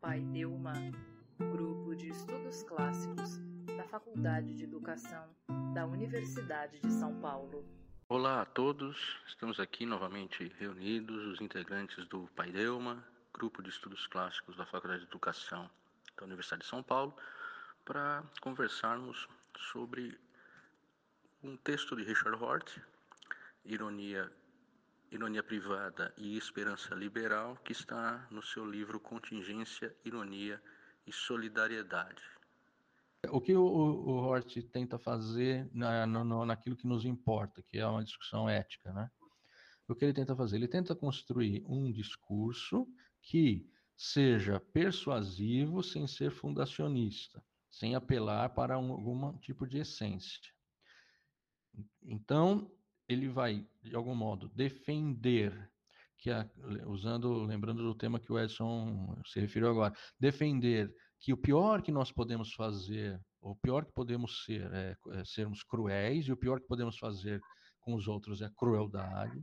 Pai Delma, grupo de estudos clássicos da Faculdade de Educação da Universidade de São Paulo. Olá a todos, estamos aqui novamente reunidos, os integrantes do Pai Delma, grupo de estudos clássicos da Faculdade de Educação da Universidade de São Paulo, para conversarmos sobre um texto de Richard Hort, Ironia Ironia Privada e Esperança Liberal, que está no seu livro Contingência, Ironia e Solidariedade. O que o, o Hort tenta fazer na, no, naquilo que nos importa, que é uma discussão ética, né? O que ele tenta fazer? Ele tenta construir um discurso que seja persuasivo sem ser fundacionista, sem apelar para um, algum tipo de essência. Então, ele vai, de algum modo, defender, que a, usando, lembrando do tema que o Edson se referiu agora, defender que o pior que nós podemos fazer, o pior que podemos ser, é, é sermos cruéis, e o pior que podemos fazer com os outros é crueldade,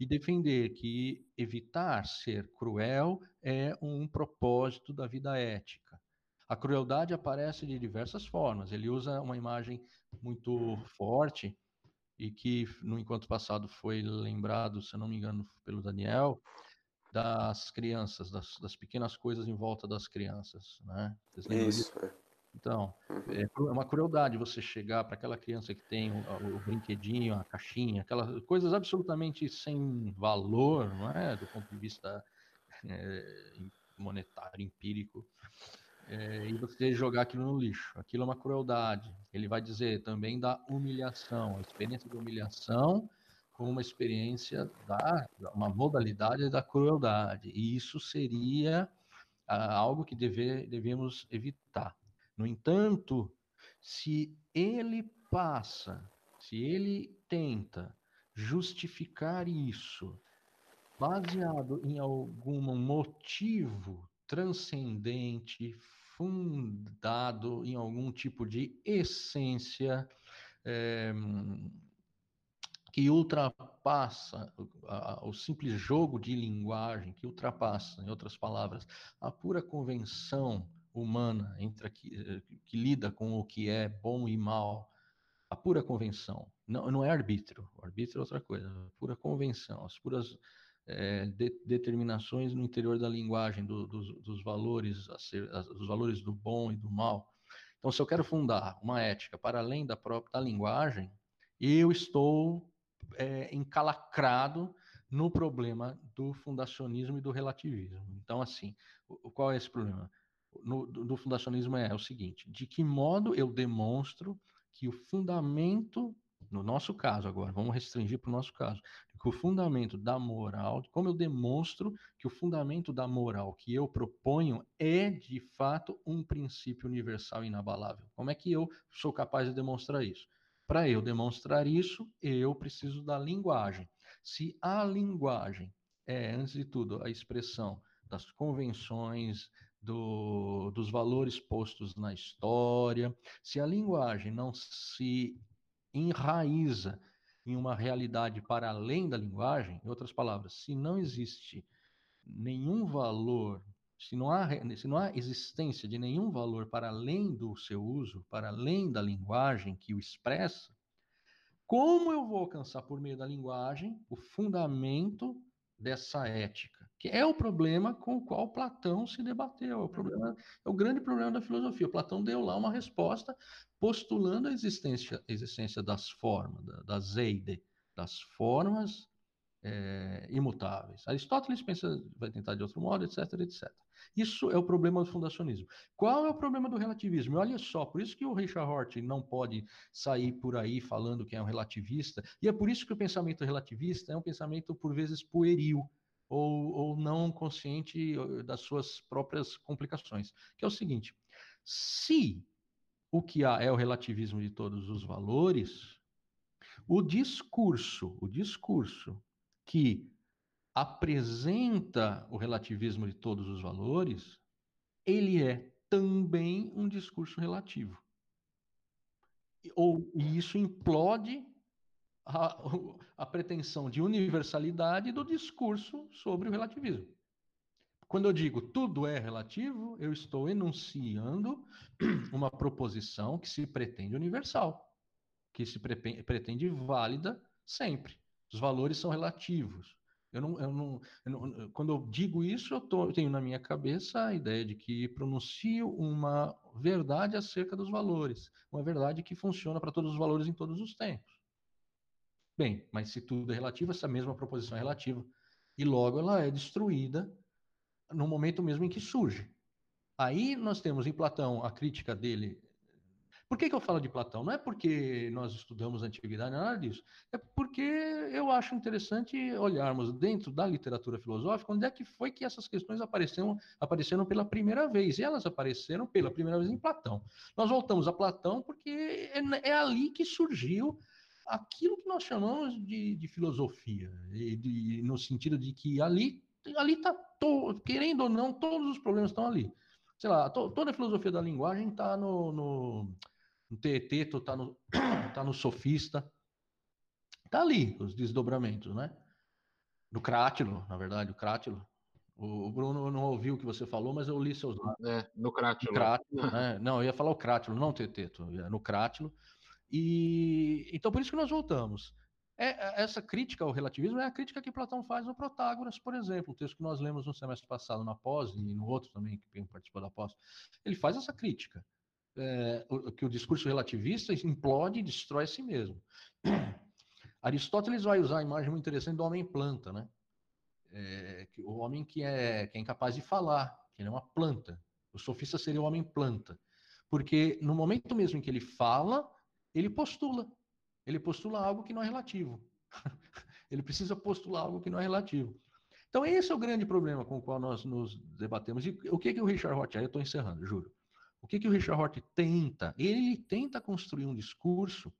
e defender que evitar ser cruel é um propósito da vida ética. A crueldade aparece de diversas formas. Ele usa uma imagem muito forte e que no encontro passado foi lembrado, se não me engano, pelo Daniel, das crianças, das, das pequenas coisas em volta das crianças, né? Isso. É. Então, uhum. é uma crueldade você chegar para aquela criança que tem o, o, brinquedinho, a caixinha, aquelas coisas absolutamente sem valor, não é? Do ponto de vista é, monetário, empírico é, e você jogar aquilo no lixo. Aquilo é uma crueldade. Ele vai dizer também da humilhação, a experiência de humilhação como uma experiência da uma modalidade da crueldade. E isso seria ah, algo que deve, devemos evitar. No entanto, se ele passa, se ele tenta justificar isso baseado em algum motivo transcendente, fundado em algum tipo de essência é, que ultrapassa o, o simples jogo de linguagem, que ultrapassa, em outras palavras, a pura convenção humana entre a, que, que lida com o que é bom e mal, a pura convenção. Não, não é arbítrio, o arbítrio é outra coisa, a pura convenção, as puras é, de, determinações no interior da linguagem, do, dos, dos, valores, ser, dos valores do bom e do mal. Então, se eu quero fundar uma ética para além da própria da linguagem, eu estou é, encalacrado no problema do fundacionismo e do relativismo. Então, assim, o, qual é esse problema? No, do, do fundacionismo é, é o seguinte: de que modo eu demonstro que o fundamento no nosso caso agora, vamos restringir para o nosso caso, que o fundamento da moral, como eu demonstro que o fundamento da moral que eu proponho é de fato um princípio universal inabalável. Como é que eu sou capaz de demonstrar isso? Para eu demonstrar isso, eu preciso da linguagem. Se a linguagem é, antes de tudo, a expressão das convenções, do, dos valores postos na história, se a linguagem não se enraiza em uma realidade para além da linguagem, em outras palavras, se não existe nenhum valor, se não há, se não há existência de nenhum valor para além do seu uso, para além da linguagem que o expressa, como eu vou alcançar por meio da linguagem o fundamento dessa ética, que é o problema com o qual Platão se debateu, é o, problema, é o grande problema da filosofia. Platão deu lá uma resposta postulando a existência, a existência das formas, da, da zeide, das formas é, imutáveis. Aristóteles pensa, vai tentar de outro modo, etc, etc. Isso é o problema do fundacionismo. Qual é o problema do relativismo? Olha só, por isso que o Richard Hort não pode sair por aí falando que é um relativista, e é por isso que o pensamento relativista é um pensamento, por vezes, pueril, ou, ou não consciente das suas próprias complicações. Que é o seguinte: se o que há é o relativismo de todos os valores, o discurso, o discurso que apresenta o relativismo de todos os valores, ele é também um discurso relativo. Ou e isso implode a, a pretensão de universalidade do discurso sobre o relativismo. Quando eu digo tudo é relativo, eu estou enunciando uma proposição que se pretende universal, que se pretende válida sempre. Os valores são relativos. Eu não, eu não, eu não, quando eu digo isso, eu, tô, eu tenho na minha cabeça a ideia de que pronuncio uma verdade acerca dos valores, uma verdade que funciona para todos os valores em todos os tempos. Bem, mas se tudo é relativo, essa mesma proposição é relativa. E logo ela é destruída no momento mesmo em que surge. Aí nós temos em Platão a crítica dele. Por que, que eu falo de Platão? Não é porque nós estudamos a antiguidade, nada disso. É porque eu acho interessante olharmos dentro da literatura filosófica onde é que foi que essas questões apareceram, apareceram pela primeira vez. E elas apareceram pela primeira vez em Platão. Nós voltamos a Platão porque é, é ali que surgiu aquilo que nós chamamos de, de filosofia, de, de, no sentido de que ali ali está, querendo ou não, todos os problemas estão ali. Sei lá, to, toda a filosofia da linguagem está no, no, no Teeteto, está no, tá no Sofista, está ali, os desdobramentos, né? No Crátilo, na verdade, o Crátilo. O, Bruno não ouviu o que você falou, mas eu li seus É, no Crátilo. No crátilo né? Não, eu ia falar o Crátilo, não o Teteto, no Crátilo. E então por isso que nós voltamos. É, é, essa crítica ao relativismo é a crítica que Platão faz no Protágoras, por exemplo, o texto que nós lemos no semestre passado na pós e no outro também que participou da pós. Ele faz essa crítica, é, que o discurso relativista implode e destrói a si mesmo. Aristóteles vai usar a imagem muito interessante do homem-planta, né? É, o homem que é, que é incapaz de falar, que ele é uma planta. O sofista seria o homem-planta. Porque no momento mesmo em que ele fala, ele postula. Ele postula algo que não é relativo. ele precisa postular algo que não é relativo. Então, esse é o grande problema com o qual nós nos debatemos. E o que, que o Richard Roth, aí eu estou encerrando, juro. O que, que o Richard Roth tenta? Ele tenta construir um discurso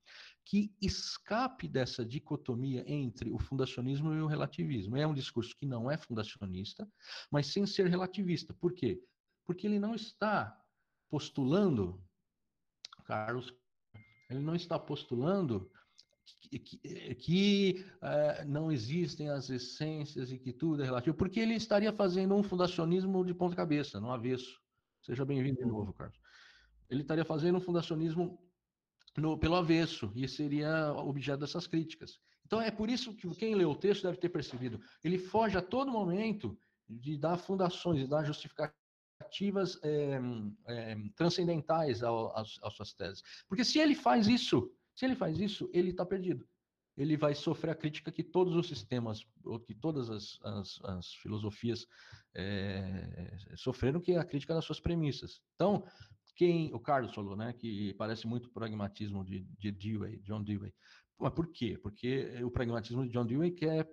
que escape dessa dicotomia entre o fundacionismo e o relativismo. É um discurso que não é fundacionista, mas sem ser relativista. Por quê? Porque ele não está postulando, Carlos ele não está postulando que, que, que uh, não existem as essências e que tudo é relativo, porque ele estaria fazendo um fundacionismo de ponta cabeça, no avesso. Seja bem-vindo de novo, Carlos. Ele estaria fazendo um fundacionismo no, pelo avesso, e seria objeto dessas críticas. Então é por isso que quem lê o texto deve ter percebido. Ele foge a todo momento de dar fundações, de dar justificativas ativas é, é, transcendentais às, às suas teses. Porque se ele faz isso, se ele faz isso, ele está perdido. Ele vai sofrer a crítica que todos os sistemas, ou que todas as, as, as filosofias é, sofreram, que é a crítica das suas premissas. Então, quem o Carlos falou, né, que parece muito pragmatismo de, de Dewey, John Dewey. Mas por quê? Porque o pragmatismo de John Dewey quer,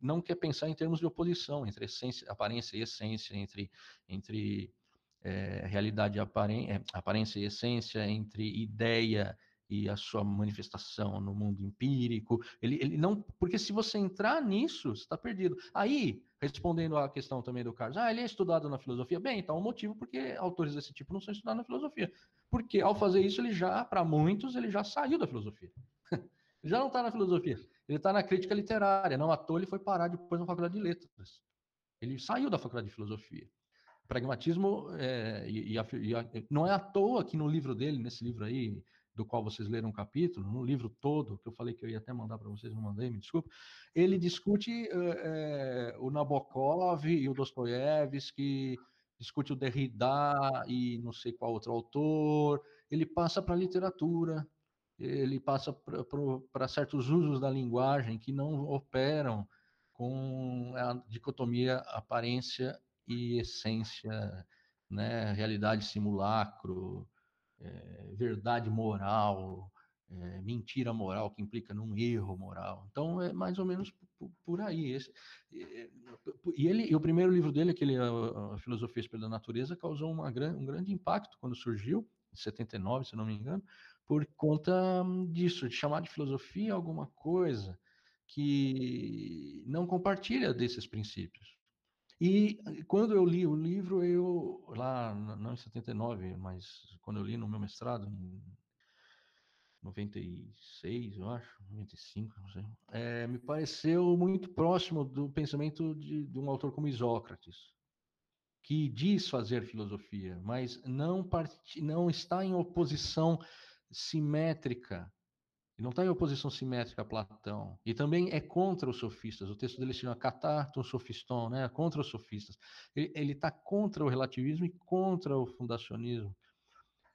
não quer pensar em termos de oposição entre essência, aparência e essência, entre, entre é, realidade e aparência, é, aparência e essência, entre ideia e a sua manifestação no mundo empírico. Ele, ele não, porque se você entrar nisso, você está perdido. Aí, respondendo à questão também do Carlos, ah, ele é estudado na filosofia. Bem, então o motivo porque autores desse tipo não são estudados na filosofia, porque ao fazer isso ele já, para muitos, ele já saiu da filosofia. Já não está na filosofia, ele está na crítica literária. Não à toa ele foi parar depois na faculdade de letras. Ele saiu da faculdade de filosofia. Pragmatismo, é, e, a, e a, não é à toa que no livro dele, nesse livro aí, do qual vocês leram um capítulo, no livro todo, que eu falei que eu ia até mandar para vocês, não mandei, me desculpe, ele discute é, o Nabokov e o Dostoiévski, discute o Derrida e não sei qual outro autor, ele passa para a literatura, ele passa para certos usos da linguagem que não operam com a dicotomia aparência e essência, né, realidade simulacro, é, verdade moral, é, mentira moral que implica num erro moral. Então é mais ou menos por, aí. Esse, e ele, e o primeiro livro dele, aquele a, a Filosofia Espelho da Natureza, causou uma, um grande impacto quando surgiu, em 79, se não me engano, por conta disso, de chamar de filosofia alguma coisa que não compartilha desses princípios. E quando eu li o livro, eu, lá, não em 79, mas quando eu li no meu mestrado, em 96, eu acho, 95, não sei, é, me pareceu muito próximo do pensamento de, de um autor como Isócrates. que diz fazer filosofia, mas não, part... não está em oposição simétrica. Não está em oposição simétrica a Platão. E também é contra os sofistas. O texto dele se chama Catarton Sophiston, né? contra os sofistas. Ele está contra o relativismo e contra o fundacionismo.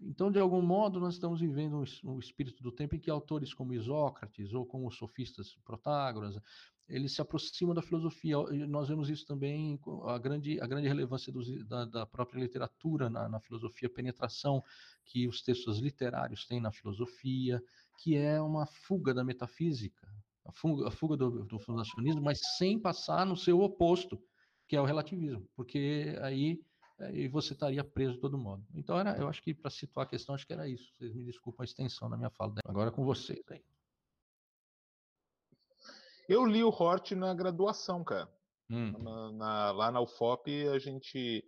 Então, de algum modo, nós estamos vivendo um, um espírito do tempo em que autores como Isócrates ou como os sofistas Protágoras, eles se aproximam da filosofia. Nós vemos isso também, a grande, a grande relevância dos, da, da, própria literatura na, na, filosofia, a penetração que os textos literários têm na filosofia, que é uma fuga da metafísica, a fuga, a fuga do, do fundacionismo, mas sem passar no seu oposto, que é o relativismo, porque aí e você estaria preso de todo modo. Então, era, eu acho que para situar a questão, acho que era isso. Vocês me desculpem a extensão da minha fala. Agora é com vocês aí. Eu li o Hort na graduação, cara. Hum. Na, na, lá na UFOP, a gente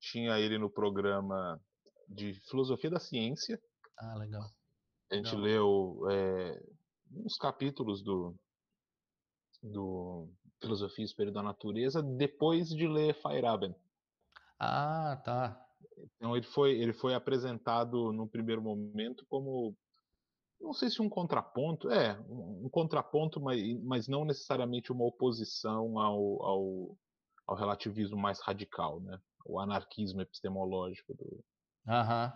tinha ele no programa de Filosofia da Ciência. Ah, legal. A gente legal. leu é, uns capítulos do, do Filosofia e Espelho da Natureza depois de ler Feyerabend. Ah, tá. Então ele foi, ele foi apresentado no primeiro momento como não sei se um contraponto, é, um, um contraponto, mas, mas não necessariamente uma oposição ao, ao, ao, relativismo mais radical, né? O anarquismo epistemológico do, Aham.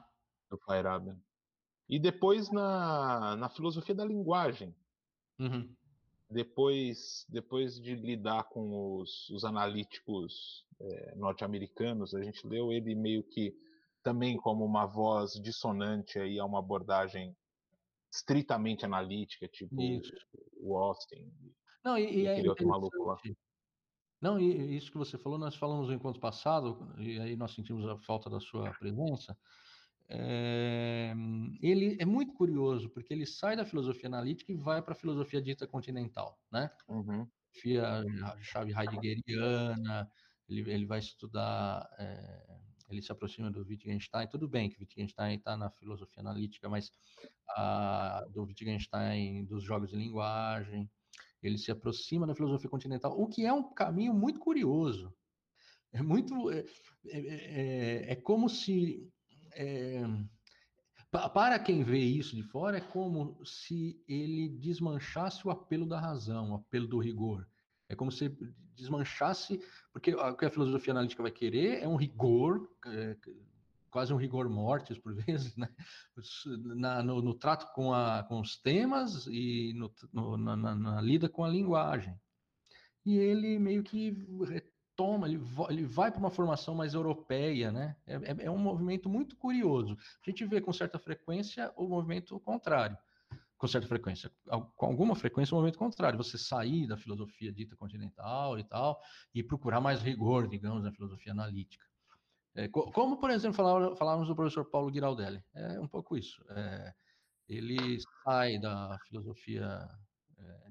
do Feyerabend. E depois na, na filosofia da linguagem. Uhum depois, depois de lidar com os, os analíticos é, norte-americanos, a gente leu ele meio que também como uma voz dissonante aí a uma abordagem estritamente analítica, tipo isso. o Austin. Não, e, e é outro maluco lá. Não, e isso que você falou, nós falamos no encontro passado, e aí nós sentimos a falta da sua presença, é, ele é muito curioso, porque ele sai da filosofia analítica e vai para a filosofia dita continental, né? Uhum. A chave heideggeriana, ele, ele vai estudar, é, ele se aproxima do Wittgenstein, tudo bem que Wittgenstein está na filosofia analítica, mas a, do Wittgenstein dos jogos de linguagem, ele se aproxima da filosofia continental, o que é um caminho muito curioso. É muito. É, é, é, é como se é, para quem vê isso de fora, é como se ele desmanchasse o apelo da razão, o apelo do rigor. É como se desmanchasse, porque o que a filosofia analítica vai querer é um rigor, é, quase um rigor mortis por vezes, né? Na, no, no, trato com, a, com os temas e no, no, na, na, lida com a linguagem. E ele meio que toma, ele, ele vai para uma formação mais europeia, né? É, é, é, um movimento muito curioso. A gente vê com certa frequência o movimento contrário. Com certa frequência, com alguma frequência, o movimento contrário. Você sair da filosofia dita continental e tal, e procurar mais rigor, digamos, na filosofia analítica. É, como, por exemplo, falávamos do professor Paulo Giraldelli. É um pouco isso. É, ele sai da filosofia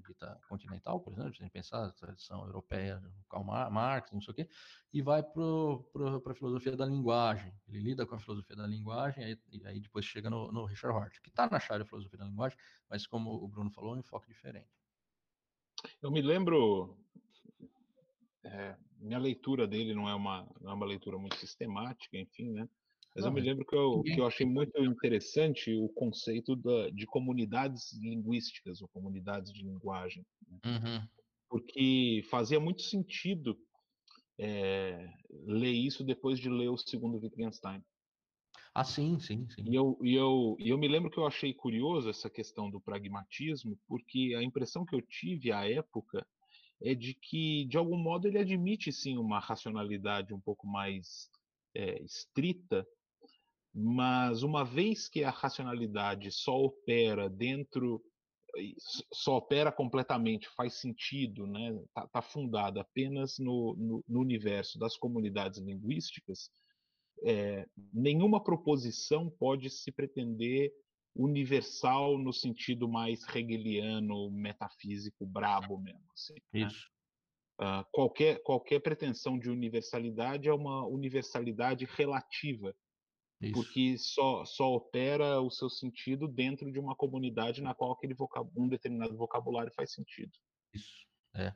dita continental, por exemplo, sem pensar a tradição europeia, Karl Marx, não sei o quê, e vai para a filosofia da linguagem. Ele lida com a filosofia da linguagem aí, e aí depois chega no, no Richard Hort, que está na chave da filosofia da linguagem, mas como o Bruno falou, um enfoque diferente. Eu me lembro, é, minha leitura dele não é uma não é uma leitura muito sistemática, enfim, né? Mas não, eu me lembro que eu, que eu achei muito interessante o conceito da, de comunidades linguísticas, ou comunidades de linguagem. Né? Uhum. Porque fazia muito sentido é, ler isso depois de ler o segundo Wittgenstein. Ah, sim, sim, sim. E eu, e, eu, e eu me lembro que eu achei curioso essa questão do pragmatismo, porque a impressão que eu tive à época é de que, de algum modo, ele admite sim uma racionalidade um pouco mais é, estrita, mas uma vez que a racionalidade só opera dentro só opera completamente, faz sentido, né? Está tá fundada apenas no, no, no, universo das comunidades linguísticas, é, nenhuma proposição pode se pretender universal no sentido mais hegeliano, metafísico, brabo mesmo. Assim, né? Isso. Né? Uh, qualquer, qualquer pretensão de universalidade é uma universalidade relativa isso. Porque só, só opera o seu sentido dentro de uma comunidade na qual aquele vocab... um determinado vocabulário faz sentido. Isso, é.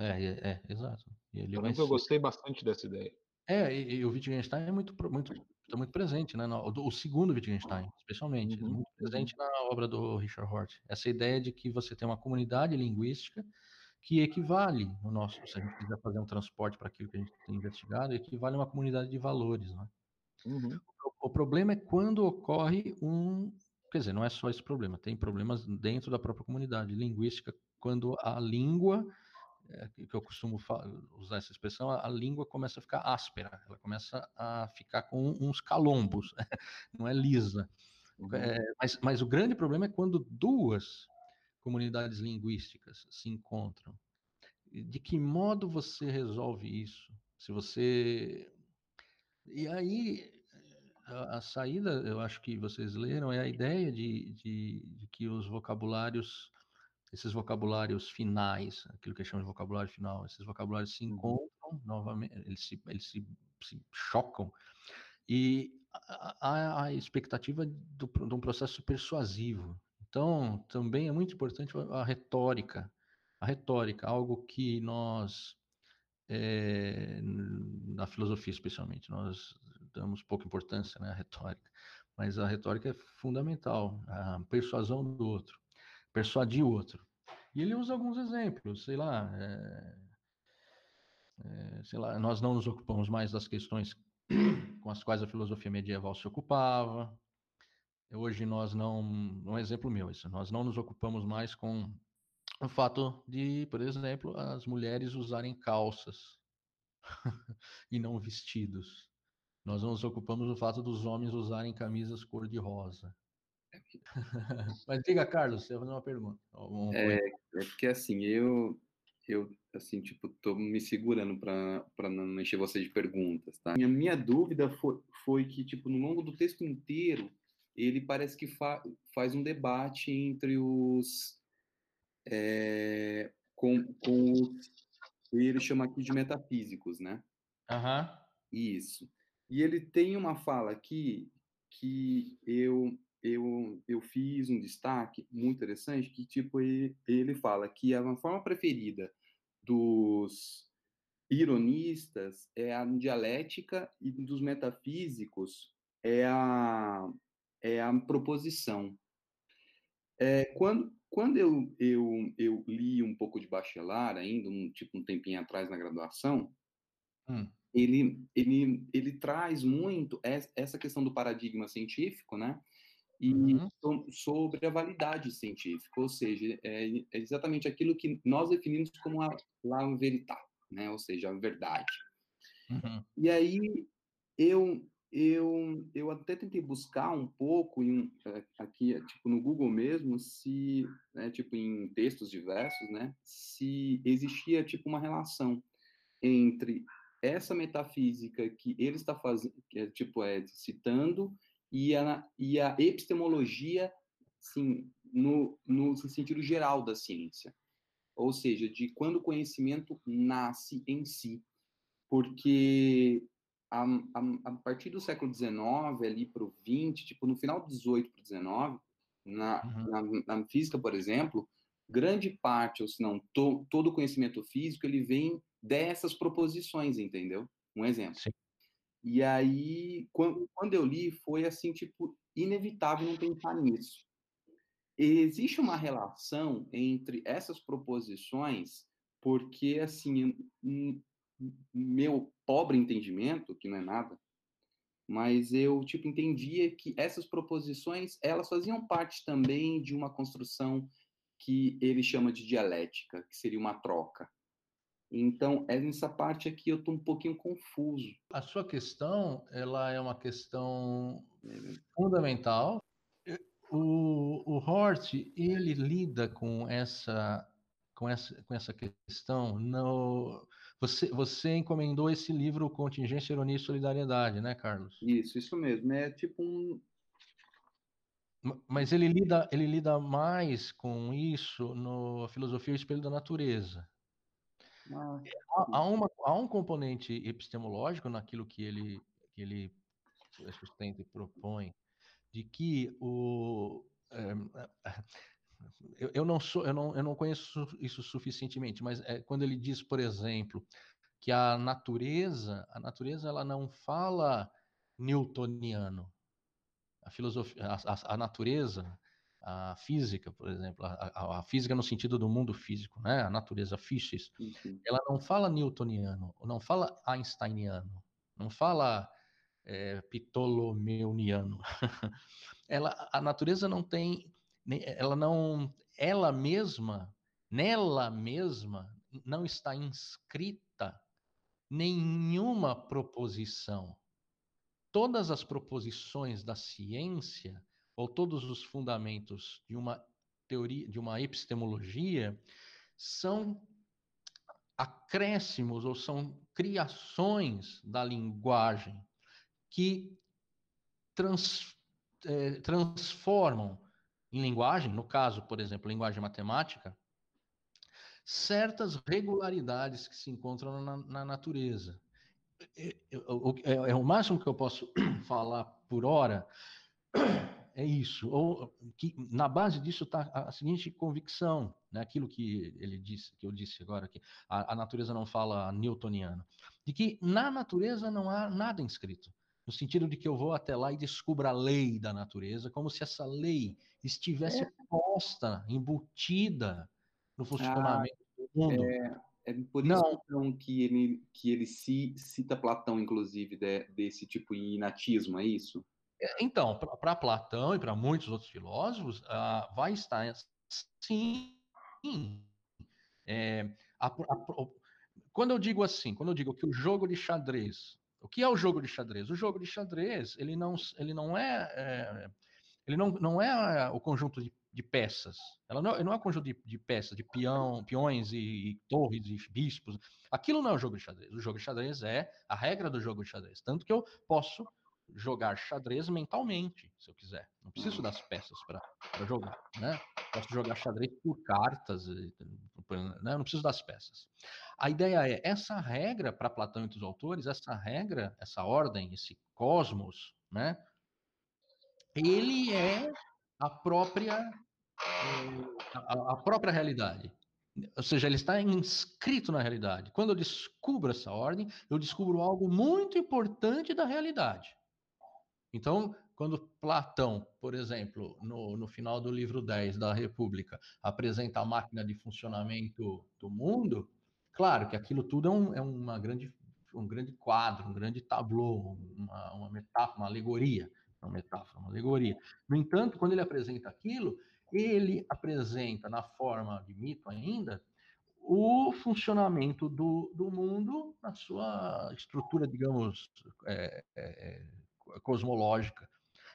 É, é, é exato. eu lembro que eu gostei bastante dessa ideia. É, e, e o Wittgenstein é muito, muito, está muito presente, né? No, o segundo Wittgenstein, especialmente, uhum, muito presente na obra do Richard Hort. Essa ideia de que você tem uma comunidade linguística que equivale no nosso, se a gente quiser fazer um transporte para aquilo que a gente tem investigado, equivale a uma comunidade de valores, né? Uhum. Problema é quando ocorre um, quer dizer, não é só esse problema, tem problemas dentro da própria comunidade linguística quando a língua é, que eu costumo usar essa expressão, a, a, língua começa a ficar áspera, ela começa a ficar com uns calombos, não é lisa. Uhum. É, mas, mas o grande problema é quando duas comunidades linguísticas se encontram. De que modo você resolve isso? Se você. E aí, a, a saída, eu acho que vocês leram, é a ideia de, de, de que os vocabulários esses vocabulários finais, aquilo que a gente chama de vocabulário final, esses vocabulários se uhum. encontram novamente, eles se, eles se, se chocam e há a expectativa do, de um processo persuasivo. Então, também é muito importante a retórica, a retórica, algo que nós é, na filosofia especialmente nós damos pouca importância né, à retórica, mas a retórica é fundamental, a persuasão do outro persuadir o outro. E ele usa alguns exemplos, sei lá, é, é, sei lá, nós não nos ocupamos mais das questões com as quais a filosofia medieval se ocupava. Hoje nós não, um exemplo meu isso, nós não nos ocupamos mais com o fato de, por exemplo, as mulheres usarem calças e não vestidos. Nós não nos ocupamos do fato dos homens usarem camisas cor-de-rosa. Mas diga, Carlos, você vai fazer uma pergunta. É, é, porque assim, eu, eu assim, tipo, tô me segurando para não encher você de perguntas, tá? Minha, minha dúvida foi, foi que, tipo, no longo do texto inteiro, ele parece que fa faz um debate entre os. É, com, com os. Ele chama aqui de metafísicos, né? Aham. Uhum. Isso. E ele tem uma fala aqui que eu eu, eu fiz um destaque muito interessante que, tipo, ele, ele fala que a forma preferida dos ironistas é a dialética e dos metafísicos é a, é a proposição. É, quando quando eu, eu, eu li um pouco de Bachelard, ainda, um, tipo um tempinho atrás na graduação, hum. Ele, ele, ele traz muito essa questão do paradigma científico, né? e uhum. sobre a validade científica, ou seja, é, é, exatamente aquilo que nós definimos como a la verità, né? ou seja, a verdade. Uhum. E aí eu eu eu até tentei buscar um pouco em, é, aqui tipo no Google mesmo se né, tipo em textos diversos, né, se existia tipo uma relação entre essa metafísica que ele está fazendo, que é, tipo é citando e a, e a epistemologia, sim, no, no sentido geral da ciência. Ou seja, de quando o conhecimento nasce em si. Porque a, a, a partir do século XIX, ali para o XX, tipo, no final do XVIII para o XIX, na, uhum. na, na, física, por exemplo, grande parte, ou se não, to, todo o conhecimento físico, ele vem dessas proposições, entendeu? Um exemplo. Sim. E aí, quando, quando eu li, foi assim, tipo, inevitável não pensar nisso. Existe uma relação entre essas proposições, porque, assim, meu pobre entendimento, que não é nada, mas eu, tipo, entendia que essas proposições, elas faziam parte também de uma construção que ele chama de dialética, que seria uma troca. Então, é nessa parte aqui eu estou um pouquinho confuso. A sua questão, ela é uma questão fundamental. O, o Hort, ele lida com essa, com essa, com essa questão no... Você, você encomendou esse livro Contingência, Ironia e Solidariedade, né, Carlos? Isso, isso mesmo. É tipo um, mas ele lida, ele lida mais com isso no Filosofia e Espelho da Natureza. Há, há, uma, há um componente epistemológico naquilo que ele, que ele sustenta e propõe, de que o. É, eu, eu, não sou, eu não, eu não conheço isso suficientemente, mas é, quando ele diz, por exemplo, que a natureza, a natureza ela não fala newtoniano. A filosofia, a, a, a natureza, a física, por exemplo, a, a, física no sentido do mundo físico, né? A natureza physis, uhum. ela não fala newtoniano, não fala einsteiniano, não fala é, ptolomeuniano. ela, a natureza não tem, ela não, ela mesma, nela mesma, não está inscrita nenhuma proposição. Todas as proposições da ciência ou todos os fundamentos de uma teoria, de uma epistemologia, são acréscimos ou são criações da linguagem que trans, é, transformam em linguagem, no caso, por exemplo, linguagem matemática, certas regularidades que se encontram na, na natureza. É, é, é, é, o máximo que eu posso falar por hora é isso. Ou que na base disso está a seguinte convicção, né? Aquilo que ele disse, que eu disse agora que a, a, natureza não fala newtoniano, de que na natureza não há nada inscrito, no sentido de que eu vou até lá e descubro a lei da natureza, como se essa lei estivesse é. posta, embutida no funcionamento ah, do mundo. É, é por isso não. então que ele que ele cita Platão, inclusive, de, desse tipo de inatismo, é isso? É, então, para Platão e para muitos outros filósofos, uh, vai estar sim. É, a, a, quando eu digo assim, quando eu digo que o jogo de xadrez, o que é o jogo de xadrez? O jogo de xadrez, ele não, ele não é, é ele não, não é o conjunto de, de peças. Ela não, não é o conjunto de, de peças, de peão, peões e, e, torres e bispos. Aquilo não é o jogo de xadrez. O jogo de xadrez é a regra do jogo de xadrez. Tanto que eu posso jogar xadrez mentalmente, se eu quiser. Não preciso das peças para jogar, né? Posso jogar xadrez por cartas, né? não preciso das peças. A ideia é, essa regra, para Platão e outros autores, essa regra, essa ordem, esse cosmos, né? Ele é a própria, eh, a, a própria realidade. Ou seja, ele está inscrito na realidade. Quando eu descubro essa ordem, eu descubro algo muito importante da realidade. Então, quando Platão, por exemplo, no, no final do livro 10 da República, apresenta a máquina de funcionamento do mundo, claro que aquilo tudo é, um, é uma grande, um grande quadro, um grande tableau, uma, uma metáfora, uma alegoria, uma metáfora, uma alegoria. No entanto, quando ele apresenta aquilo, ele apresenta na forma de mito ainda o funcionamento do, do mundo na sua estrutura, digamos, é, é, cosmológica.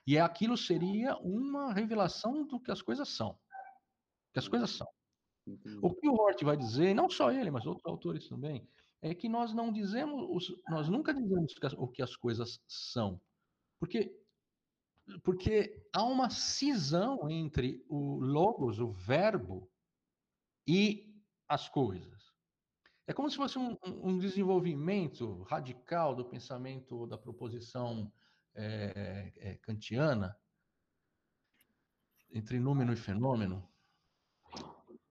E aquilo seria uma revelação do que as coisas são. Que as coisas são. O que o Hort vai dizer, não só ele, mas outros autores também, é que nós não dizemos, nós nunca dizemos o que as coisas são. Porque porque há uma cisão entre o logos, o verbo, e as coisas. É como se fosse um, um desenvolvimento radical do pensamento da proposição é, é, kantiana, entre número e fenômeno,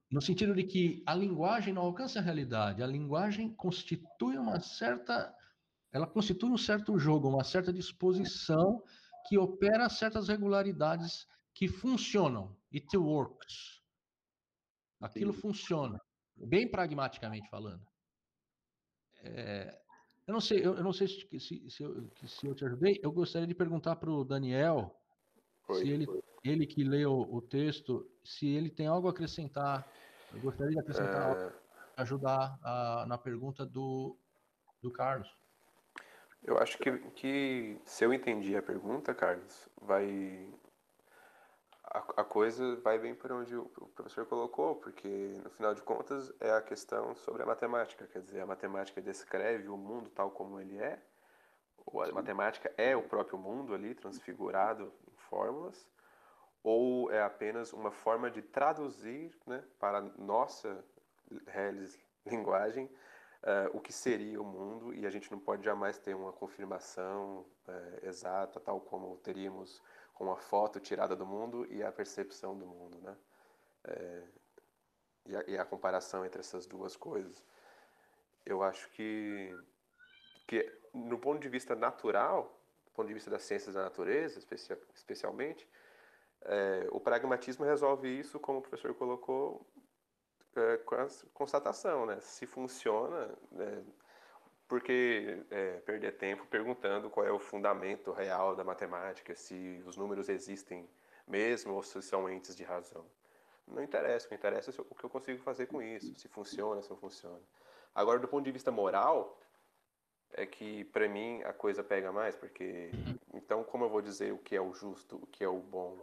no sentido de que a linguagem não alcança a realidade, a linguagem constitui uma certa, ela constitui um certo jogo, uma certa disposição que opera certas regularidades que funcionam. It works. Aquilo Sim. funciona, bem pragmaticamente falando. É, eu não sei, eu, eu não sei se, se, se, eu, se, eu, te ajudei. Eu gostaria de perguntar para o Daniel foi, se ele, ele que leu o texto, se ele tem algo a acrescentar. Eu gostaria de acrescentar, é... ajudar a, na pergunta do, do Carlos. Eu acho que, que se eu entendi a pergunta, Carlos, vai a, a coisa vai bem por onde o, o professor colocou, porque no final de contas é a questão sobre a matemática, quer dizer, a matemática descreve o mundo tal como ele é, ou a matemática é o próprio mundo ali transfigurado em fórmulas, ou é apenas uma forma de traduzir né, para nossa linguagem uh, o que seria o mundo e a gente não pode jamais ter uma confirmação uh, exata, tal como teríamos com uma foto tirada do mundo e a percepção do mundo, né? É, e, a, e, a, comparação entre essas duas coisas. eu acho que, que no ponto de vista natural, do ponto de vista das ciências da natureza, especialmente, é, o pragmatismo resolve isso, como o professor colocou, é, com a constatação, né? Se funciona, né? Porque é, perder tempo perguntando qual é o fundamento real da matemática, se os números existem mesmo ou se são entes de razão. Não interessa, o que interessa é o que eu consigo fazer com isso, se funciona, se não funciona. Agora, do ponto de vista moral, é que para mim a coisa pega mais, porque então como eu vou dizer o que é o justo, o que é o bom,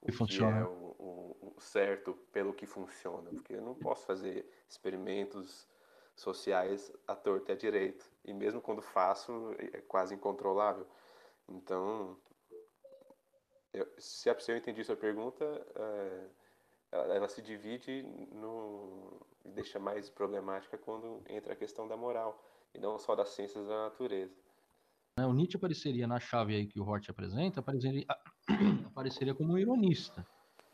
o que, funciona. é o, o, o, certo pelo que funciona, porque eu não posso fazer experimentos sociais à torta e à direita, e mesmo quando faço é quase incontrolável. Então, eu, se, a, se eu entendi sua pergunta, é, ela, ela, se divide no e deixa mais problemática quando entra a questão da moral e não só das ciências da natureza. É, o Nietzsche apareceria na chave aí que o Hort apresenta, apareceria, apareceria como um ironista.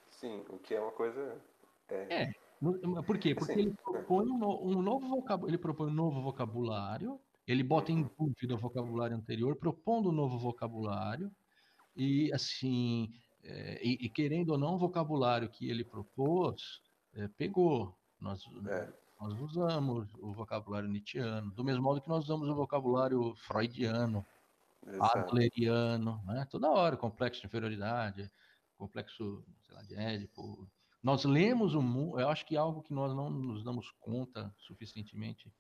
Sim, o que é uma coisa. É. é por quê? Porque Sim. ele propõe um, um novo vocabulário, ele propõe um novo vocabulário, ele bota em dúvida o vocabulário anterior, propondo um novo vocabulário, e assim, é, e, e, querendo ou não, o vocabulário que ele propôs é, pegou. Nós, é. Nós usamos o vocabulário nietzscheano, do mesmo modo que nós usamos o vocabulário freudiano, Exato. adleriano, né? toda hora, complexo de inferioridade, complexo sei lá, de Édipo. Nós lemos o mundo, eu acho que algo que nós não nos damos conta suficientemente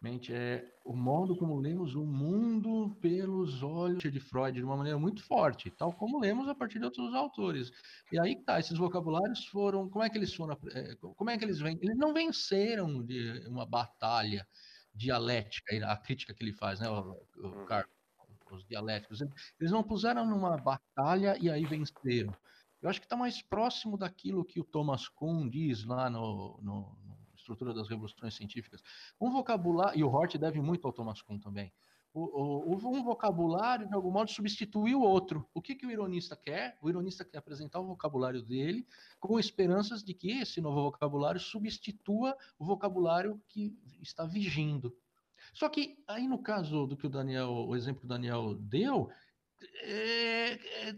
mente é o modo como lemos o mundo pelos olhos de Freud de uma maneira muito forte, tal como lemos a partir de outros autores. E aí tá, esses vocabulários foram, como é que eles foram, é, como é que eles vêm? Eles não venceram de uma batalha dialética, a crítica que ele faz, né, o, o uhum. Os dialéticos, eles não puseram numa batalha e aí venceram. Eu acho que está mais próximo daquilo que o Thomas Kuhn diz lá no, no estrutura das revoluções científicas. Um vocabulário, e o Hort deve muito ao Thomas Kuhn também, o, o, um vocabulário, de algum modo, substitui o outro. O que, que o ironista quer? O ironista quer apresentar o vocabulário dele com esperanças de que esse novo vocabulário substitua o vocabulário que está vigindo. Só que aí no caso do que o Daniel, o exemplo que o Daniel deu, é, é, é,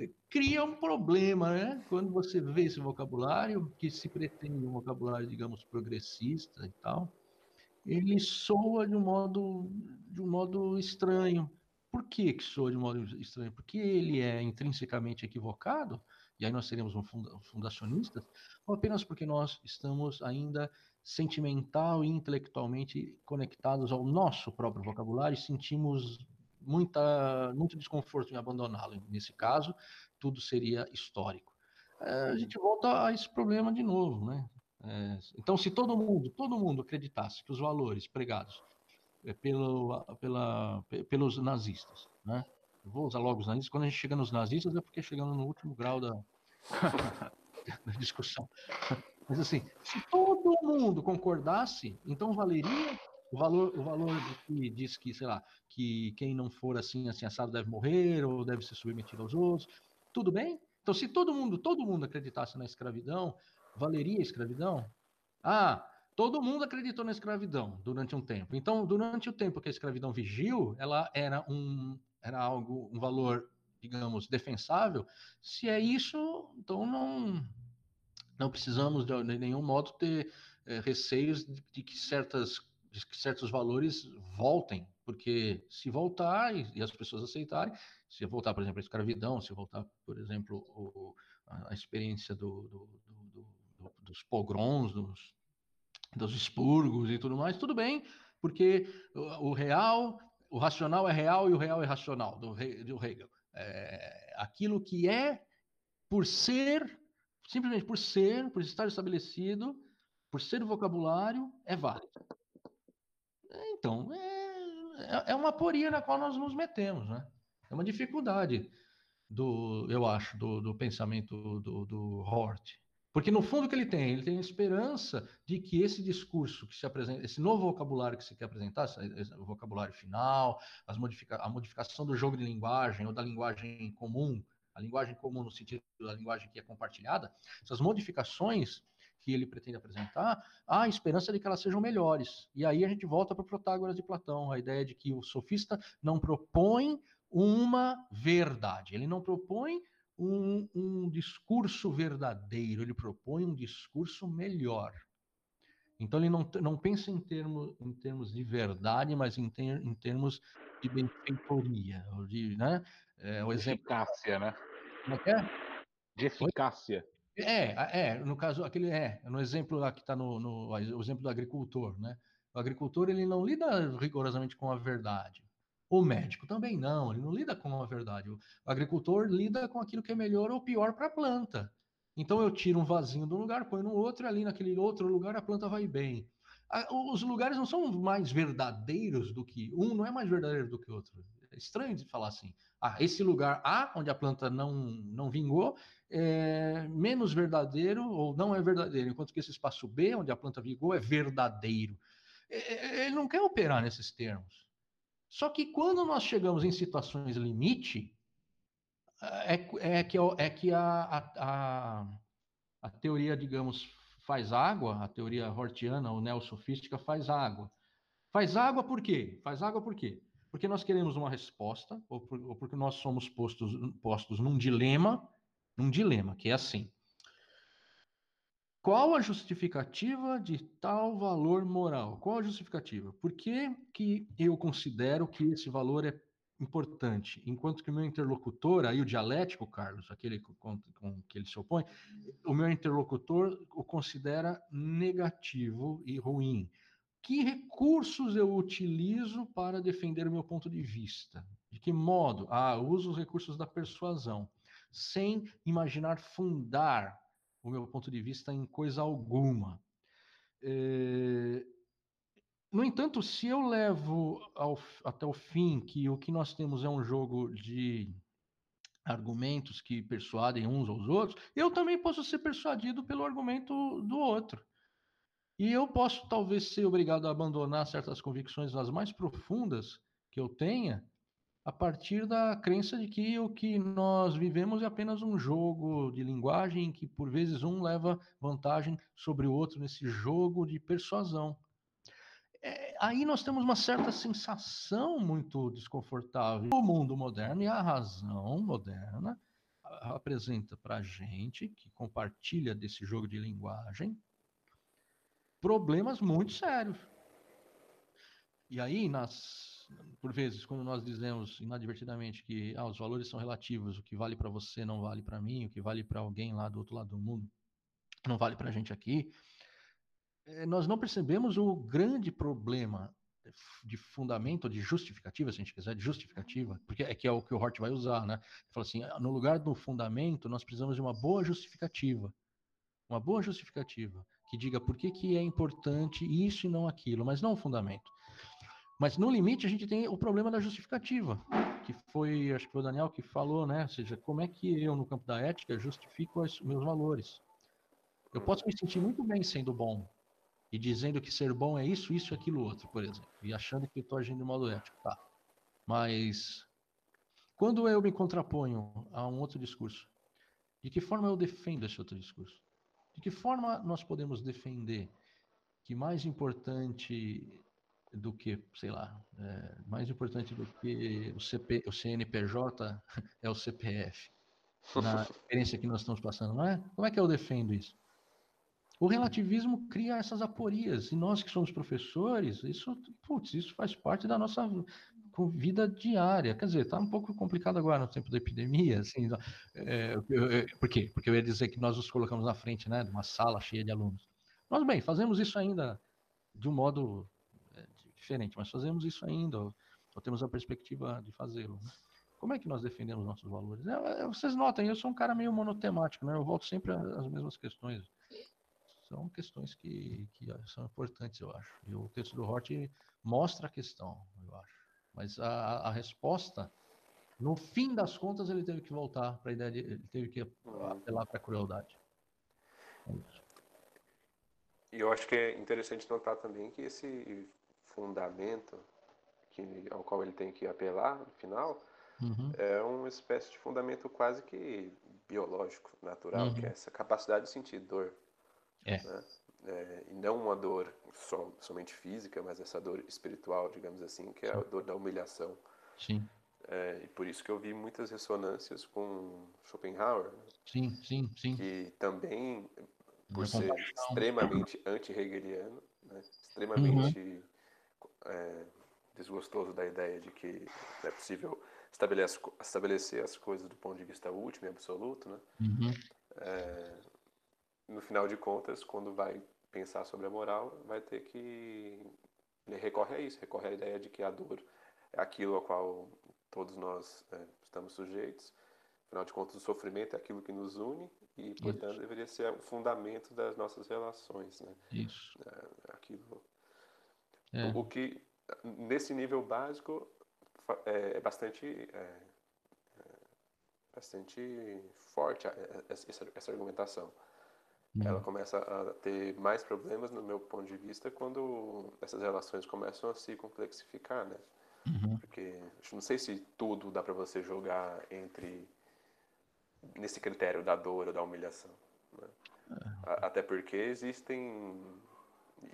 cria um problema, né? Quando você vê esse vocabulário, que se pretende um vocabulário, digamos, progressista e tal, ele soa de um modo, de um modo estranho. Por que, que soa de um modo estranho? Porque ele é intrinsecamente equivocado, e aí nós seríamos um fundacionistas, ou apenas porque nós estamos ainda sentimental e intelectualmente conectados ao nosso próprio vocabulário e sentimos muita, muito desconforto em abandoná-lo. Nesse caso, tudo seria histórico. É, a gente volta a esse problema de novo, né? É, então, se todo mundo, todo mundo acreditasse que os valores pregados é, pelo, pela, pelos nazistas, né? Eu vou usar logo os nazistas. Quando a gente chega nos nazistas é porque chegando no último grau da, da discussão. Mas assim, se todo mundo concordasse, então valeria o valor, o valor que diz que, sei lá, que quem não for assim, assim, assado deve morrer ou deve ser submetido aos outros. Tudo bem? Então, se todo mundo, todo mundo acreditasse na escravidão, valeria a escravidão? Ah, todo mundo acreditou na escravidão durante um tempo. Então, durante o tempo que a escravidão vigiu, ela era um, era algo, um valor, digamos, defensável. Se é isso, então não, não precisamos de, nenhum modo ter é, receios de, de que certas de que certos valores voltem, porque se voltar e, e, as pessoas aceitarem, se voltar, por exemplo, a escravidão, se voltar, por exemplo, o, a, a, experiência do, do, do, dos pogroms, dos, dos expurgos e tudo mais, tudo bem, porque o, o, real, o racional é real e o real é racional, do, do Hegel. É, aquilo que é, por ser, simplesmente por ser, por estar estabelecido, por ser vocabulário, é válido. Então, é, é, é uma poria na qual nós nos metemos, né? É uma dificuldade do, eu acho, do, do pensamento do, do Hort. Porque no fundo o que ele tem? Ele tem esperança de que esse discurso que se apresenta, esse novo vocabulário que se quer apresentar, o vocabulário final, as modifica, a modificação do jogo de linguagem ou da linguagem comum, a linguagem comum no sentido da linguagem que é compartilhada, essas modificações que ele pretende apresentar, há a esperança de que elas sejam melhores. E aí a gente volta para o Protágoras de Platão, a ideia de que o sofista não propõe uma verdade, ele não propõe um, um discurso verdadeiro, ele propõe um discurso melhor. Então ele não, não pensa em, termo, em termos de verdade, mas em, ter, em termos de benfeitoria, de, né? É, o exemplo... Eficácia, né? Como é que é? De eficácia. É, é, no caso, aquele é, no exemplo lá que está no, no o exemplo do agricultor, né? O agricultor ele não lida rigorosamente com a verdade. O médico também não, ele não lida com a verdade. O agricultor lida com aquilo que é melhor ou pior para a planta. Então eu tiro um vasinho de um lugar, ponho no outro, e ali naquele outro lugar a planta vai bem. Os lugares não são mais verdadeiros do que um, não é mais verdadeiro do que o outro. É estranho de falar assim. Ah, esse lugar A, onde a planta não, não vingou, é menos verdadeiro ou não é verdadeiro, enquanto que esse espaço B, onde a planta vingou, é verdadeiro. Ele não quer operar nesses termos. Só que quando nós chegamos em situações limite, é, é que, é que a, a, a, teoria, digamos, faz água, a teoria hortiana ou neosofística faz água. Faz água por quê? Faz água por quê? Porque nós queremos uma resposta, ou, por, ou porque nós somos postos, postos num dilema, num dilema, que é assim. Qual a justificativa de tal valor moral? Qual a justificativa? Por que, que eu considero que esse valor é importante, enquanto que o meu interlocutor, aí o dialético, Carlos, aquele com, com, que ele se opõe, o meu interlocutor o considera negativo e ruim. Que recursos eu utilizo para defender o meu ponto de vista? De que modo? Ah, uso os recursos da persuasão, sem imaginar fundar o meu ponto de vista em coisa alguma. É, no entanto, se eu levo ao, até o fim que o que nós temos é um jogo de argumentos que persuadem uns aos outros, eu também posso ser persuadido pelo argumento do outro. E eu posso talvez ser obrigado a abandonar certas convicções as mais profundas que eu tenha, a partir da crença de que o que nós vivemos é apenas um jogo de linguagem que por vezes um leva vantagem sobre o outro nesse jogo de persuasão é, aí nós temos uma certa sensação muito desconfortável. O mundo moderno e a razão moderna apresenta para a gente, que compartilha desse jogo de linguagem, problemas muito sérios. E aí, nas, por vezes, quando nós dizemos inadvertidamente que ah, os valores são relativos, o que vale para você não vale para mim, o que vale para alguém lá do outro lado do mundo não vale para a gente aqui, é, nós não percebemos o grande problema de fundamento, de justificativa, se a gente quiser, de justificativa, porque é que é o que o Hort vai usar, né? Ele fala assim, no lugar do fundamento, nós precisamos de uma boa justificativa. Uma boa justificativa, que diga por que, que é importante isso e não aquilo, mas não o fundamento. Mas no limite a gente tem o problema da justificativa, que foi, acho que foi o Daniel que falou, né? Ou seja, como é que eu, no campo da ética, justifico os meus valores? Eu posso me sentir muito bem sendo bom, e dizendo que ser bom é isso, isso aquilo outro, por exemplo, e achando que estou agindo de modo ético, tá? Mas quando eu me contraponho a um outro discurso, de que forma eu defendo esse outro discurso? De que forma nós podemos defender que mais importante do que, sei lá, é, mais importante do que o, CP, o CNPJ é o CPF, na experiência que nós estamos passando, não é? Como é que eu defendo isso? O relativismo cria essas aporias, e nós que somos professores, isso, putz, isso faz parte da nossa vida diária. Quer dizer, está um pouco complicado agora no tempo da epidemia, assim, é, por quê? Porque eu ia dizer que nós nos colocamos na frente, né, de uma sala cheia de alunos. Nós, bem, fazemos isso ainda de um modo é, diferente, mas fazemos isso ainda, ou, ou temos a perspectiva de fazê-lo. Né? Como é que nós defendemos nossos valores? É, é, vocês notem, eu sou um cara meio monotemático, né? Eu volto sempre às mesmas questões são questões que, que são importantes, eu acho. E o texto do Hort mostra a questão, eu acho. Mas a, a resposta, no fim das contas, ele teve que voltar para a ideia de, ele teve que apelar para a crueldade. É e eu acho que é interessante notar também que esse fundamento que, ao qual ele tem que apelar no final uhum. é uma espécie de fundamento quase que biológico, natural, uhum. que é essa capacidade de sentir dor. É. Né? É, e não uma dor som, somente física, mas essa dor espiritual, digamos assim, que é a dor da humilhação. Sim. É, e por isso que eu vi muitas ressonâncias com Schopenhauer, sim, sim, sim. que também, por ser extremamente anti-hegeliano, né, extremamente uhum. é, desgostoso da ideia de que é possível estabelecer, estabelecer as coisas do ponto de vista último e absoluto, né? Uhum. É, no final de contas, quando vai pensar sobre a moral, vai ter que ele recorre a isso, recorre à ideia de que a dor é aquilo a qual todos nós é, estamos sujeitos. Afinal de contas, o sofrimento é aquilo que nos une e, portanto, isso. deveria ser o fundamento das nossas relações, né? Isso. É, aquilo. É. O, que nesse nível básico é, é bastante é, é, bastante forte essa, essa argumentação. Uhum. Ela começa a ter mais problemas, no meu ponto de vista, quando essas relações começam a se complexificar, né? Uhum. Porque não sei se tudo dá para você jogar entre nesse critério da dor ou da humilhação. Né? É. Até porque existem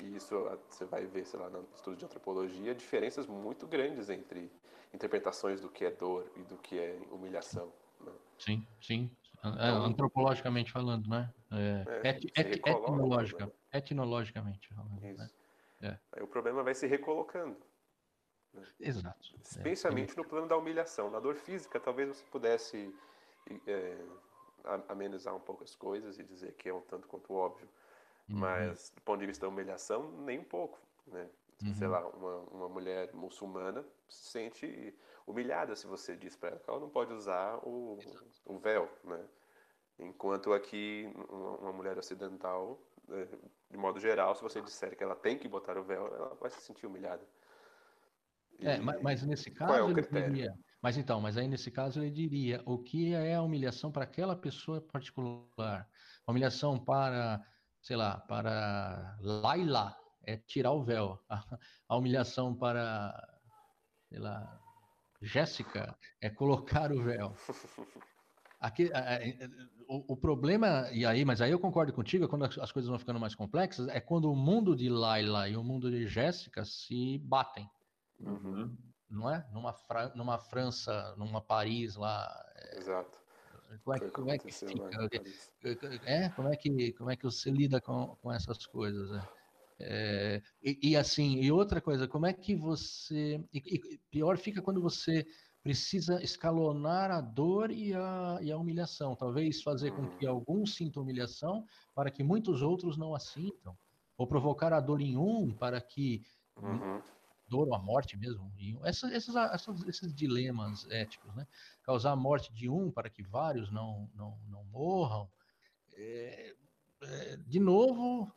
e isso você vai ver, sei lá, no estudo de antropologia, diferenças muito grandes entre interpretações do que é dor e do que é humilhação. Né? Sim, sim. É, antropologicamente falando, né? É, é, et, et, etnologica, etnologicamente. Né? Isso. Né? Aí o problema vai se recolocando. Né? Exato. Especialmente é. no plano da humilhação. Na dor física, talvez você pudesse é, amenizar um pouco as coisas e dizer que é um tanto quanto óbvio. Uhum. Mas, do ponto de vista da humilhação, nem um pouco. Né? Uhum. Sei lá, uma, uma mulher muçulmana se sente humilhada se você diz para ela que ela não pode usar o, o véu. Né? Enquanto aqui, uma, mulher ocidental, né, de modo geral, se você disser que ela tem que botar o véu, ela vai se sentir humilhada. E... É, mas, mas, nesse caso Qual é o critério? diria, mas então, mas aí nesse caso ele diria o que é a humilhação para aquela pessoa particular, a humilhação para sei lá, para Laila é tirar o véu. A, humilhação para, sei lá, Jéssica é colocar o véu. Aqui, o, o, problema, e aí, mas aí eu concordo contigo, é quando as coisas vão ficando mais complexas, é quando o mundo de Laila e o mundo de Jéssica se batem. Uhum. Não é? Numa, Fra numa França, numa Paris lá. É... Exato. Como é, como é que fica? É, como é que, como é que você lida com, com essas coisas? É? É, e, e, assim, e outra coisa, como é que você. E, e, pior fica quando você precisa escalonar a dor e a, e a humilhação. Talvez fazer com que alguns sintam humilhação para que muitos outros não a sintam. Ou provocar a dor em um para que uhum dor ou a morte mesmo. Essas, esses, esses dilemas éticos, né? Causar a morte de um para que vários não, não, não morram. É, é, de novo,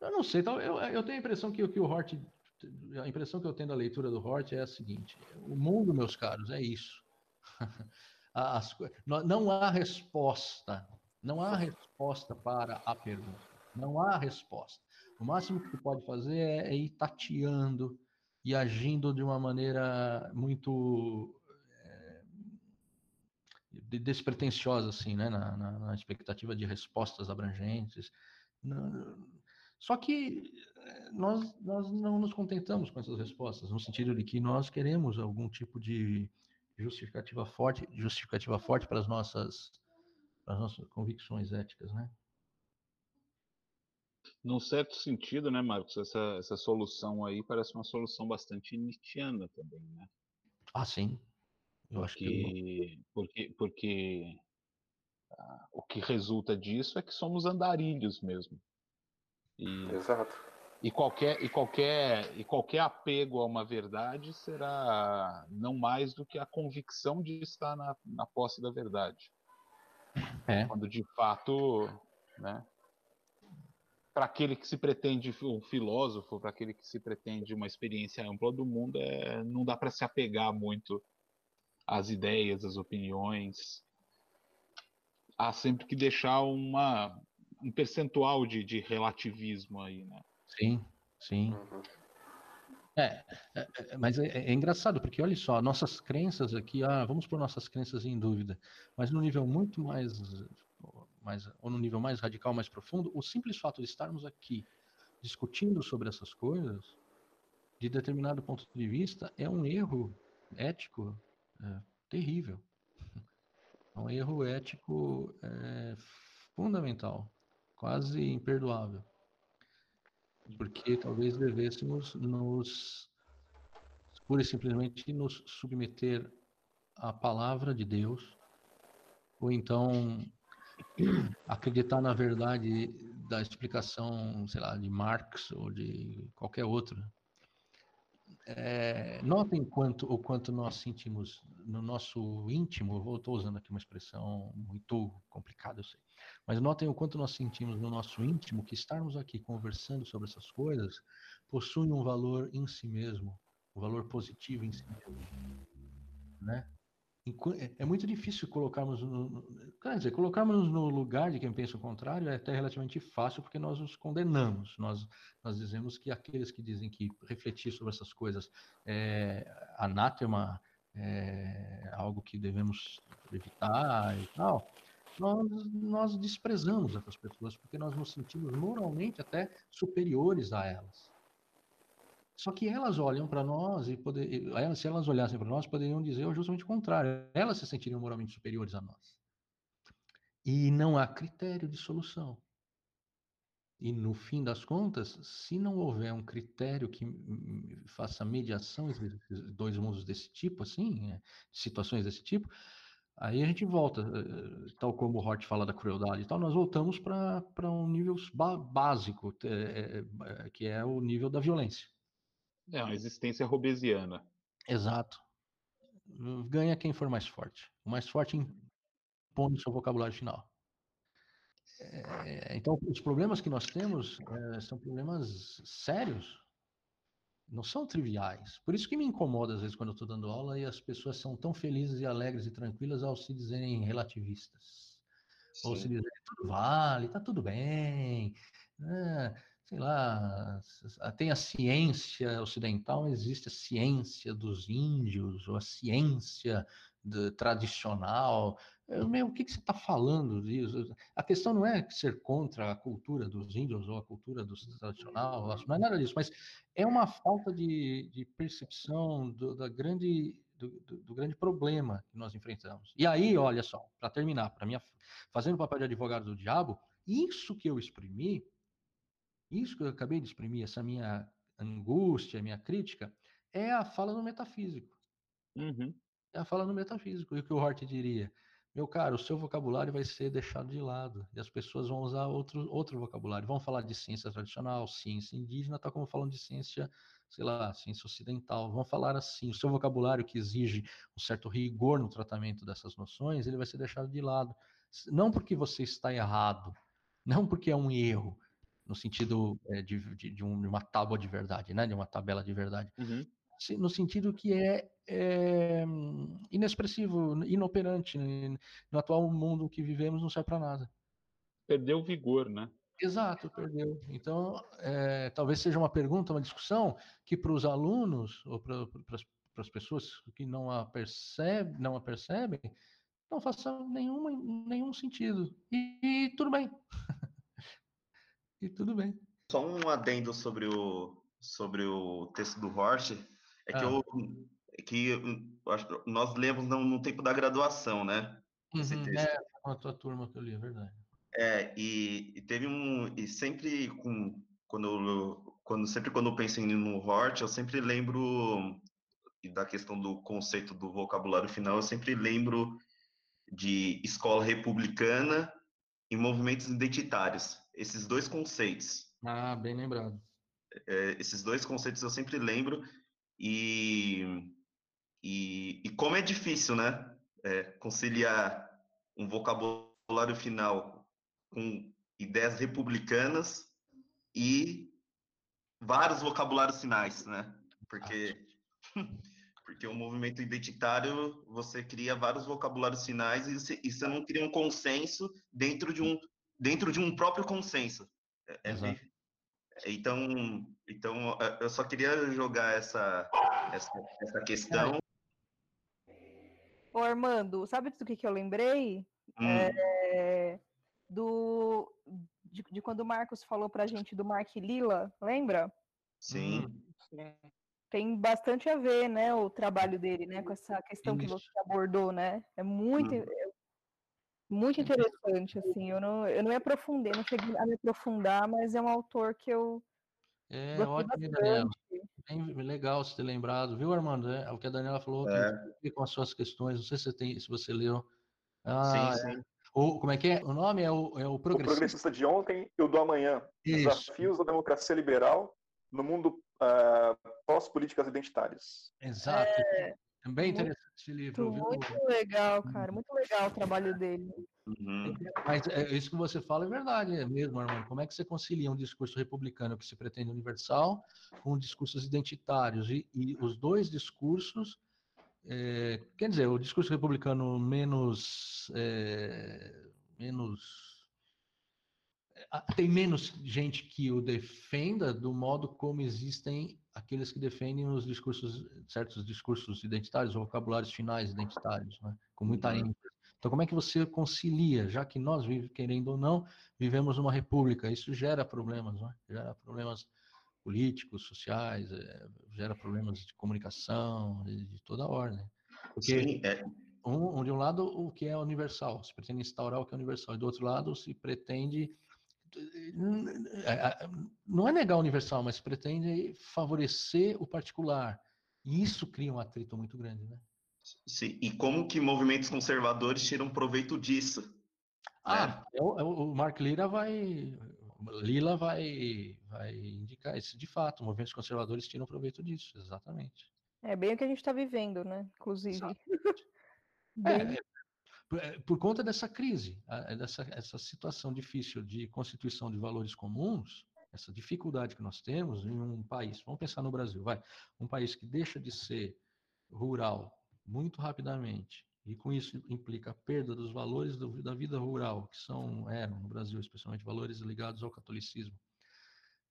eu não sei, eu, eu tenho a impressão que, que o Hort, a impressão que eu tenho da leitura do Hort é a seguinte: o mundo, meus caros, é isso. As, não há resposta, não há resposta para a pergunta, não há resposta. O máximo que tu pode fazer é, é ir tateando e agindo de uma maneira muito é, despretensiosa, assim, né? Na, na, na, expectativa de respostas abrangentes. Só que é, nós, nós não nos contentamos com essas respostas, no sentido de que nós queremos algum tipo de justificativa forte, justificativa forte para as nossas, para as nossas convicções éticas, né? Num certo sentido, né, Marcos, essa, essa solução aí parece uma solução bastante nietzschiana também, né? Ah, sim. Eu porque, acho que... Porque, porque ah, o que resulta disso é que somos andarilhos mesmo. E, Exato. E qualquer, e, qualquer, e qualquer apego a uma verdade será não mais do que a convicção de estar na, na posse da verdade. É. Quando de fato né, para aquele que se pretende um filósofo, para aquele que se pretende uma experiência ampla do mundo, é, não dá para se apegar muito às ideias, às opiniões. Há sempre que deixar uma, um percentual de, de relativismo aí, né? Sim, sim. Uhum. É, é, é, mas é, é, engraçado, porque olha só, nossas crenças aqui, ah, vamos por nossas crenças em dúvida, mas num nível muito mais mais, ou no nível mais radical, mais profundo, o simples fato de estarmos aqui discutindo sobre essas coisas, de determinado ponto de vista, é um erro ético é, terrível. É um erro ético é, fundamental, quase imperdoável. Porque talvez devêssemos nos, pura e simplesmente, nos submeter à palavra de Deus, ou então acreditar na verdade da explicação, sei lá, de Marx ou de qualquer outro. É, notem quanto, o quanto nós sentimos no nosso íntimo, estou usando aqui uma expressão muito complicada, eu sei, mas notem o quanto nós sentimos no nosso íntimo que estarmos aqui conversando sobre essas coisas possui um valor em si mesmo, um valor positivo em si mesmo, né? É, é muito difícil colocarmos no, quer dizer, colocarmos no lugar de quem pensa o contrário é até relativamente fácil porque nós nos condenamos. Nós, nós dizemos que aqueles que dizem que refletir sobre essas coisas é anátema, é algo que devemos evitar e tal, nós, nós desprezamos essas pessoas porque nós nos sentimos moralmente até superiores a elas. Só que elas olham para nós e poder, se elas olhassem para nós, poderiam dizer justamente o contrário. Elas se sentiriam moralmente superiores a nós. E não há critério de solução. E no fim das contas, se não houver um critério que faça mediação entre dois mundos desse tipo, assim, né, situações desse tipo, aí a gente volta, eh, tal como o Hort fala da crueldade e tal, nós voltamos para um nível básico, é, que é o nível da violência. É uma existência robesiana. Exato. Ganha quem for mais forte. O mais forte impõe o seu vocabulário final. É, então, os problemas que nós temos são problemas sérios, não são triviais. Por isso que me incomoda às vezes quando eu estou dando aula e as pessoas são tão felizes e alegres e tranquilas ao se dizerem relativistas. Sim. Ou se dizerem tudo vale, está tudo bem. Né? sei lá, tem a ciência ocidental, existe a ciência dos índios, ou a ciência de, tradicional. Eu, meu, o que, que você está falando disso? A questão não é ser contra a cultura dos índios ou a cultura do tradicional, não é nada disso, mas é uma falta de, de percepção do, da grande, do, do, do, grande problema que nós enfrentamos. E aí, olha só, para terminar, para mim, fazendo o papel de advogado do diabo, isso que eu exprimi isso que eu acabei de exprimir, essa minha angústia, minha crítica, é a fala no metafísico. Uhum. É a fala no metafísico. E o que o Hort diria? Meu caro, o seu vocabulário vai ser deixado de lado e as pessoas vão usar outro, outro vocabulário. Vão falar de ciência tradicional, ciência indígena, tal como falando de ciência, sei lá, ciência ocidental. Vão falar assim. O seu vocabulário que exige um certo rigor no tratamento dessas noções, ele vai ser deixado de lado. Não porque você está errado, não porque é um erro, no sentido é, de, de, de, uma tábua de verdade, né? De uma tabela de verdade. Uhum. No sentido que é, é, inexpressivo, inoperante. No atual mundo que vivemos não serve para nada. Perdeu o vigor, né? Exato, perdeu. Então, é, talvez seja uma pergunta, uma discussão que para os alunos ou para as pessoas que não a, percebe, não a percebem, não faça nenhuma, nenhum sentido. E, e tudo bem. e tudo bem. Só um adendo sobre o, sobre o texto do Horst, é ah. que, eu, que nós lemos no, no tempo da graduação, né? Esse uhum, texto. É, com a tua turma que eu li, é verdade. É, e, e teve um. E sempre com. Quando, eu, quando, sempre quando eu penso no Hort, eu sempre lembro da questão do conceito do vocabulário final, eu sempre lembro de escola republicana e movimentos identitários esses dois conceitos. Ah, bem lembrado. É, esses dois conceitos eu sempre lembro e, e, e como é difícil, né? É, conciliar um vocabulário final com ideias republicanas e vários vocabulários finais, né? Porque porque o movimento identitário você cria vários vocabulários finais e você, e você não cria um consenso dentro de um dentro de um próprio consenso. É, é então, então, eu só queria jogar essa, essa, essa questão. Ô, Armando, sabe do que, que eu lembrei? Hum. É... do de, de quando o Marcos falou para a gente do Mark Lila, lembra? Sim. Sim. Tem bastante a ver, né, o trabalho dele, né, com essa questão que você abordou, né? É muito, é muito interessante, assim. Eu não, eu não me aprofundei, não cheguei a me aprofundar, mas é um autor que eu É ótimo, Daniela. Bem legal você ter lembrado, viu, Armando? É, o que a Daniela falou É. com as suas questões. Não sei se você tem, se você leu. Ah, sim, é. sim. O, como é que é? O nome é o, é o O Progressista. progressista de ontem e o do amanhã. Isso. Desafios da democracia liberal no mundo ah, pós-políticas identitárias. Exato. É bem muito- interessante esse livro, viu? Muito legal, cara. Muito legal o trabalho dele. Uhum. Mas é, isso que você fala é verdade é mesmo, Armando. Como é que você concilia um discurso republicano que se pretende universal com discursos identitários? E, e os dois discursos, é, quer dizer, o discurso republicano menos, é, menos tem menos gente que o defenda do modo como existem aqueles que defendem os discursos, certos discursos identitários, ou vocabulários finais identitários, né? com muita Uhum. ênfase. Então, como é que você concilia, já que nós, querendo ou não, vivemos numa república? Isso gera problemas, né? gera problemas políticos, sociais, eh, gera problemas de comunicação, de, de toda a ordem. Porque Sim, é, um, de um lado o que é universal, se pretende instaurar o que é universal, e do outro lado se pretende não é negar o universal, mas pretende favorecer o particular. E isso cria um atrito muito grande, né? sim. E como que movimentos conservadores tiram proveito disso? Ah, é o, é o Mark Lira vai Lila vai vai indicar isso de fato. Movimentos conservadores tiram proveito disso, exatamente. É bem o que a gente está vivendo, né? Inclusive. É, é, por- é, por conta dessa crise, é dessa essa situação difícil de constituição de valores comuns, essa dificuldade que nós temos em um país, vamos pensar no Brasil, vai, um país que deixa de ser rural muito rapidamente, e com isso implica a perda dos valores do- da vida rural, que são, eram no Brasil, especialmente valores ligados ao catolicismo,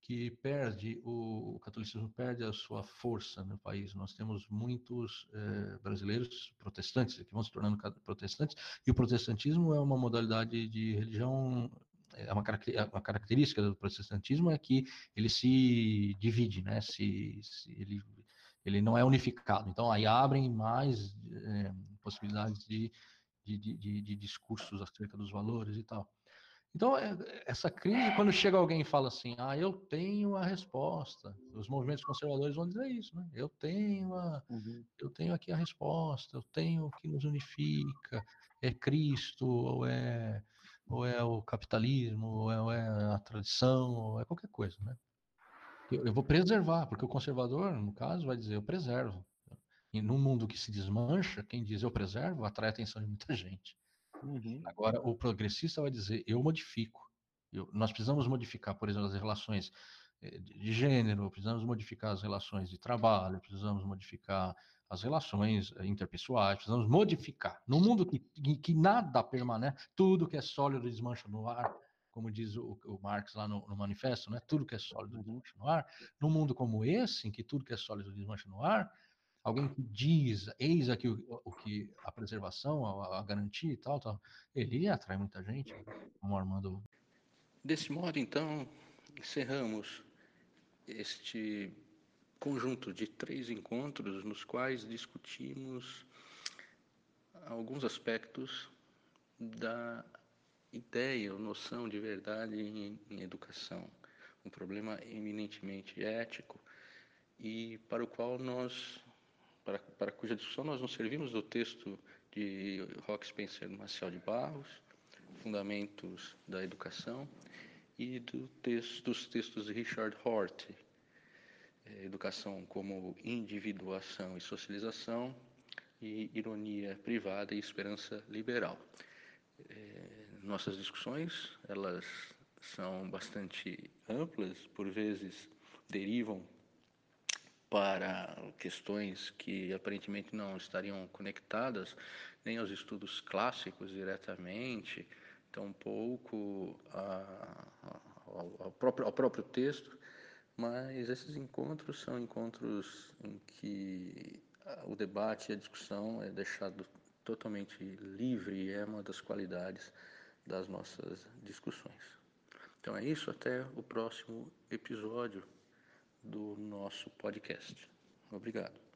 que perde, o, o catolicismo perde a sua força no país. Nós temos muitos eh, brasileiros protestantes que vão se tornando protestantes, e o protestantismo é uma modalidade de religião, é uma, caracte- uma característica do protestantismo é que ele se divide, né? Se, se ele, ele não é unificado. Então, aí abrem mais eh, possibilidades de, de, de, de- de discursos acerca dos valores e tal. Então, é- essa crise, quando chega alguém e fala assim, ah, eu tenho a resposta, os movimentos conservadores vão dizer isso, né? Eu tenho, a, eu tenho aqui a resposta, eu tenho o que nos unifica, é Cristo, ou é, ou é o capitalismo, ou é, ou é a tradição, ou é qualquer coisa, né? Eu, eu vou preservar, porque o conservador, no caso, vai dizer, eu preservo. E num mundo que se desmancha, quem diz eu preservo atrai a atenção de muita gente. Agora, o progressista vai dizer, eu modifico. Eu- nós precisamos modificar, por exemplo, as relações eh, de gênero, precisamos modificar as relações de trabalho, precisamos modificar as relações eh, interpessoais, precisamos modificar. No mundo que, que, que nada permanece, tudo que é sólido desmancha no ar, como diz o, o Marx lá no, no manifesto, né? tudo que é sólido desmancha no ar. Num mundo como esse, em que tudo que é sólido desmancha no ar, alguém que diz, eis aqui o, o que a preservação, a, a garantia e tal, tal, ele atrai muita gente, como Armando. Desse modo, então, encerramos este conjunto de três encontros nos quais discutimos alguns aspectos da ideia ou noção de verdade em, em educação, um problema eminentemente ético e para o qual nós, para, para cuja discussão nós nos servimos do texto de Rock Spencer Marcial de Barros, Fundamentos da Educação, e do texto, dos textos de Richard Hort, eh, Educação como Individuação e Socialização, e Ironia Privada e Esperança Liberal. Eh, nossas discussões, elas são bastante amplas, por vezes derivam para questões que aparentemente não estariam conectadas nem aos estudos clássicos diretamente, tampouco a, ao, ao, próprio, ao próprio texto, mas esses encontros são encontros em que o debate e a discussão é deixado totalmente livre é uma das qualidades das nossas discussões. Então é isso, até o próximo episódio do nosso podcast. Obrigado.